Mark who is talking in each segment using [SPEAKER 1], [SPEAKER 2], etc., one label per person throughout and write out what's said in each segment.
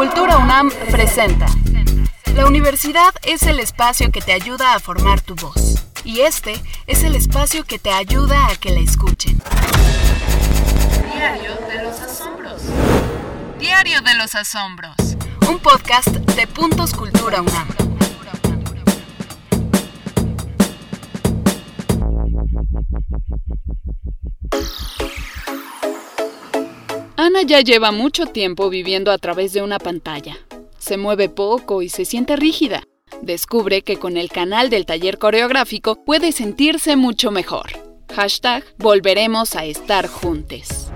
[SPEAKER 1] Cultura UNAM presenta. La universidad es el espacio que te ayuda a formar tu voz. Y este es el espacio que te ayuda a que la escuchen. Diario de los Asombros. Diario de los Asombros. Un podcast de Puntos Cultura UNAM. Ana ya lleva mucho tiempo viviendo a través de una pantalla. Se mueve poco y se siente rígida. Descubre que con el canal del taller coreográfico puede sentirse mucho mejor. Hashtag volveremos a estar juntos.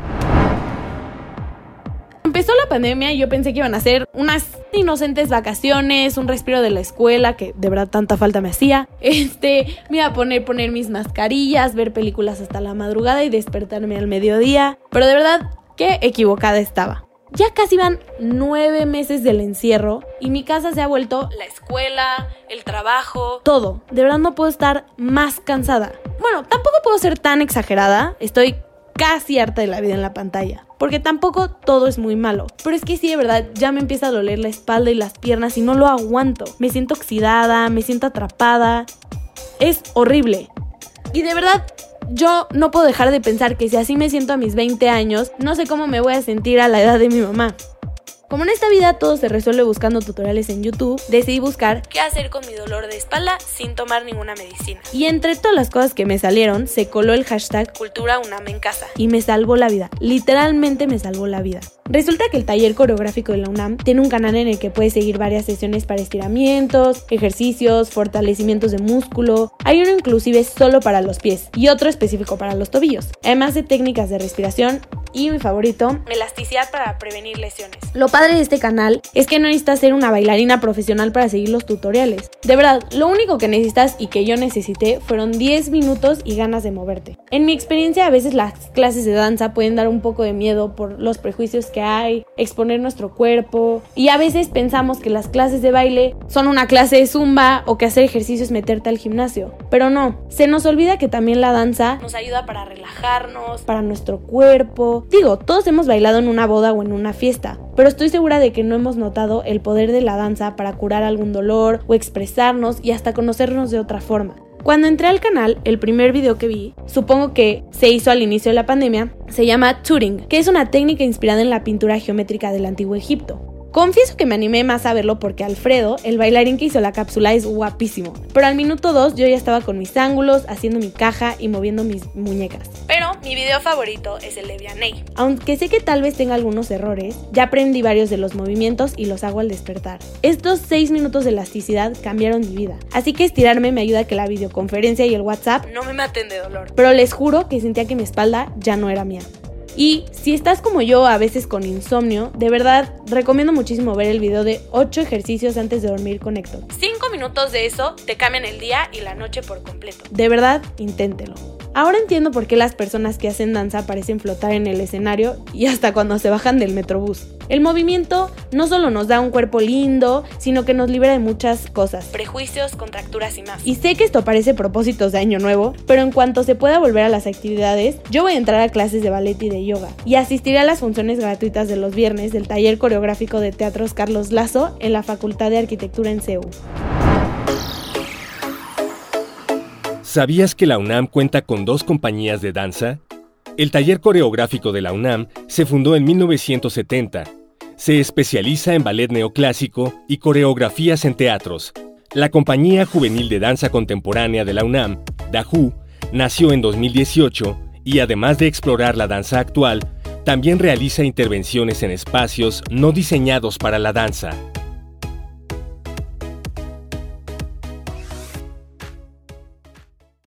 [SPEAKER 2] Empezó la pandemia y yo pensé que iban a ser unas inocentes vacaciones, un respiro de la escuela, que de verdad tanta falta me hacía. Este, me iba a poner, poner mis mascarillas, ver películas hasta la madrugada y despertarme al mediodía. Pero de verdad, qué equivocada estaba. Ya casi van nueve meses del encierro y mi casa se ha vuelto la escuela, el trabajo, todo. De verdad no puedo estar más cansada. Bueno, tampoco puedo ser tan exagerada. Estoy casi harta de la vida en la pantalla. Porque tampoco todo es muy malo. Pero es que sí, de verdad, ya me empieza a doler la espalda y las piernas y no lo aguanto. Me siento oxidada, me siento atrapada. Es horrible. Y de verdad, yo no puedo dejar de pensar que si así me siento a mis 20 años, no sé cómo me voy a sentir a la edad de mi mamá. Como en esta vida todo se resuelve buscando tutoriales en YouTube, decidí buscar qué hacer con mi dolor de espalda sin tomar ninguna medicina. Y entre todas las cosas que me salieron, se coló el hashtag Cultura Unam en casa y me salvó la vida. Literalmente me salvó la vida. Resulta que el taller coreográfico de la UNAM tiene un canal en el que puedes seguir varias sesiones para estiramientos, ejercicios, fortalecimientos de músculo. Hay uno inclusive solo para los pies y otro específico para los tobillos. Además de técnicas de respiración y mi favorito, elasticidad para prevenir lesiones. Lo padre de este canal es que no necesitas ser una bailarina profesional para seguir los tutoriales. De verdad, lo único que necesitas y que yo necesité fueron 10 minutos y ganas de moverte. En mi experiencia a veces las clases de danza pueden dar un poco de miedo por los prejuicios que hay, exponer nuestro cuerpo y a veces pensamos que las clases de baile son una clase de zumba o que hacer ejercicio es meterte al gimnasio. Pero no, se nos olvida que también la danza nos ayuda para relajarnos, para nuestro cuerpo. Digo, todos hemos bailado en una boda o en una fiesta, pero estoy segura de que no hemos notado el poder de la danza para curar algún dolor o expresarnos y hasta conocernos de otra forma. Cuando entré al canal, el primer video que vi, supongo que se hizo al inicio de la pandemia, se llama Turing, que es una técnica inspirada en la pintura geométrica del antiguo Egipto. Confieso que me animé más a verlo porque Alfredo, el bailarín que hizo la cápsula, es guapísimo. Pero al minuto 2 yo ya estaba con mis ángulos, haciendo mi caja y moviendo mis muñecas. Mi video favorito es el de Vianney. Aunque sé que tal vez tenga algunos errores, ya aprendí varios de los movimientos y los hago al despertar. Estos 6 minutos de elasticidad cambiaron mi vida. Así que estirarme me ayuda a que la videoconferencia y el WhatsApp no me maten de dolor. Pero les juro que sentía que mi espalda ya no era mía. Y si estás como yo a veces con insomnio, de verdad recomiendo muchísimo ver el video de 8 ejercicios antes de dormir con Héctor. 5 minutos de eso te cambian el día y la noche por completo. De verdad, inténtelo. Ahora entiendo por qué las personas que hacen danza parecen flotar en el escenario y hasta cuando se bajan del metrobús. El movimiento no solo nos da un cuerpo lindo, sino que nos libera de muchas cosas, prejuicios, contracturas y más. Y sé que esto parece propósitos de año nuevo, pero en cuanto se pueda volver a las actividades, yo voy a entrar a clases de ballet y de yoga y asistiré a las funciones gratuitas de los viernes del taller coreográfico de teatros Carlos Lazo en la Facultad de Arquitectura en CEU.
[SPEAKER 3] ¿Sabías que la UNAM cuenta con dos compañías de danza? El taller coreográfico de la UNAM se fundó en 1970. Se especializa en ballet neoclásico y coreografías en teatros. La Compañía Juvenil de Danza Contemporánea de la UNAM, DAJU, nació en 2018 y además de explorar la danza actual, también realiza intervenciones en espacios no diseñados para la danza.